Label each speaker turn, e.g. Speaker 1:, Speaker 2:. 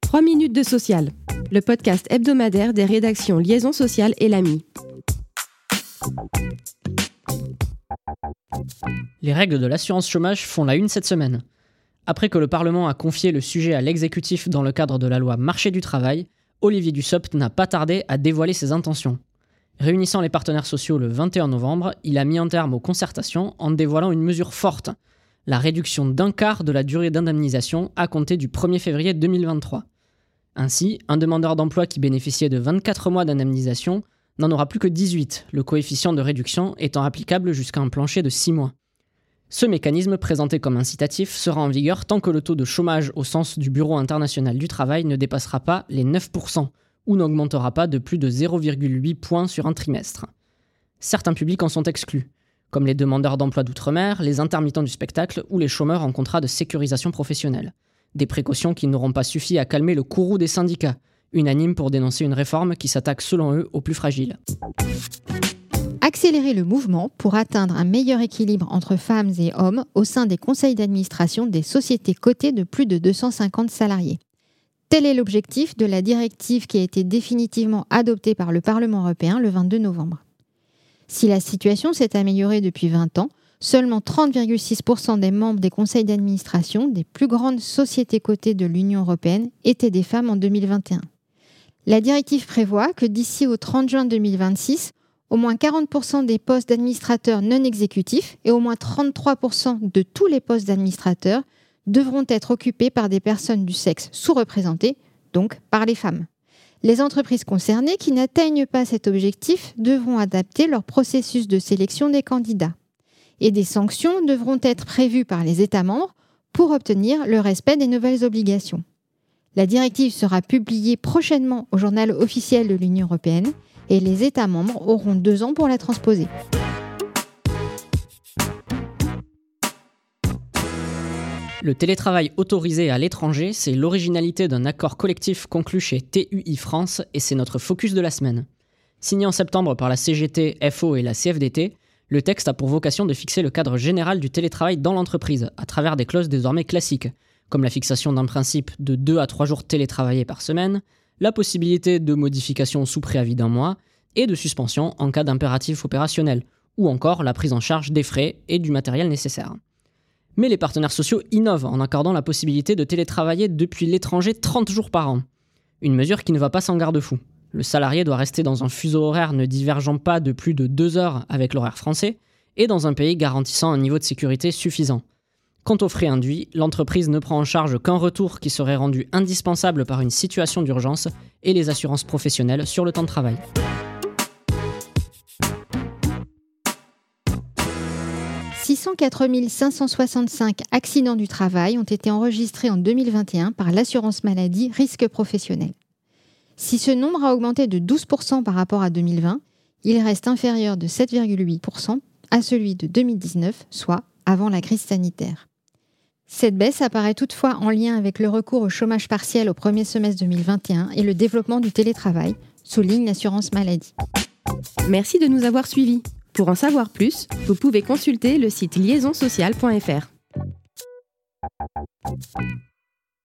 Speaker 1: 3 minutes de social, le podcast hebdomadaire des rédactions Liaison sociale et l'AMI.
Speaker 2: Les règles de l'assurance chômage font la une cette semaine. Après que le Parlement a confié le sujet à l'exécutif dans le cadre de la loi Marché du travail, Olivier Dussopt n'a pas tardé à dévoiler ses intentions. Réunissant les partenaires sociaux le 21 novembre, il a mis en terme aux concertations en dévoilant une mesure forte, la réduction d'un quart de la durée d'indemnisation à compter du 1er février 2023. Ainsi, un demandeur d'emploi qui bénéficiait de 24 mois d'indemnisation n'en aura plus que 18, le coefficient de réduction étant applicable jusqu'à un plancher de 6 mois. Ce mécanisme, présenté comme incitatif, sera en vigueur tant que le taux de chômage au sens du Bureau international du travail ne dépassera pas les 9%, ou n'augmentera pas de plus de 0,8 points sur un trimestre. Certains publics en sont exclus, comme les demandeurs d'emploi d'outre-mer, les intermittents du spectacle ou les chômeurs en contrat de sécurisation professionnelle. Des précautions qui n'auront pas suffi à calmer le courroux des syndicats, unanimes pour dénoncer une réforme qui s'attaque selon eux aux plus fragiles.
Speaker 3: Accélérer le mouvement pour atteindre un meilleur équilibre entre femmes et hommes au sein des conseils d'administration des sociétés cotées de plus de 250 salariés. Tel est l'objectif de la directive qui a été définitivement adoptée par le Parlement européen le 22 novembre. Si la situation s'est améliorée depuis 20 ans, seulement 30,6% des membres des conseils d'administration des plus grandes sociétés cotées de l'Union européenne étaient des femmes en 2021. La directive prévoit que d'ici au 30 juin 2026, au moins 40% des postes d'administrateurs non exécutifs et au moins 33% de tous les postes d'administrateurs devront être occupés par des personnes du sexe sous-représenté, donc par les femmes. Les entreprises concernées qui n'atteignent pas cet objectif devront adapter leur processus de sélection des candidats. Et des sanctions devront être prévues par les États membres pour obtenir le respect des nouvelles obligations. La directive sera publiée prochainement au journal officiel de l'Union européenne et les États membres auront deux ans pour la transposer.
Speaker 2: Le télétravail autorisé à l'étranger, c'est l'originalité d'un accord collectif conclu chez TUI France et c'est notre focus de la semaine. Signé en septembre par la CGT, FO et la CFDT, le texte a pour vocation de fixer le cadre général du télétravail dans l'entreprise, à travers des clauses désormais classiques, comme la fixation d'un principe de 2 à 3 jours télétravaillés par semaine, la possibilité de modification sous préavis d'un mois, et de suspension en cas d'impératif opérationnel, ou encore la prise en charge des frais et du matériel nécessaire. Mais les partenaires sociaux innovent en accordant la possibilité de télétravailler depuis l'étranger 30 jours par an. Une mesure qui ne va pas sans garde-fou. Le salarié doit rester dans un fuseau horaire ne divergeant pas de plus de 2 heures avec l'horaire français et dans un pays garantissant un niveau de sécurité suffisant. Quant aux frais induits, l'entreprise ne prend en charge qu'un retour qui serait rendu indispensable par une situation d'urgence et les assurances professionnelles sur le temps de travail.
Speaker 3: 604 565 accidents du travail ont été enregistrés en 2021 par l'assurance maladie risque professionnel. Si ce nombre a augmenté de 12% par rapport à 2020, il reste inférieur de 7,8% à celui de 2019, soit avant la crise sanitaire. Cette baisse apparaît toutefois en lien avec le recours au chômage partiel au premier semestre 2021 et le développement du télétravail, souligne l'assurance maladie.
Speaker 1: Merci de nous avoir suivis. Pour en savoir plus, vous pouvez consulter le site liaisonsocial.fr.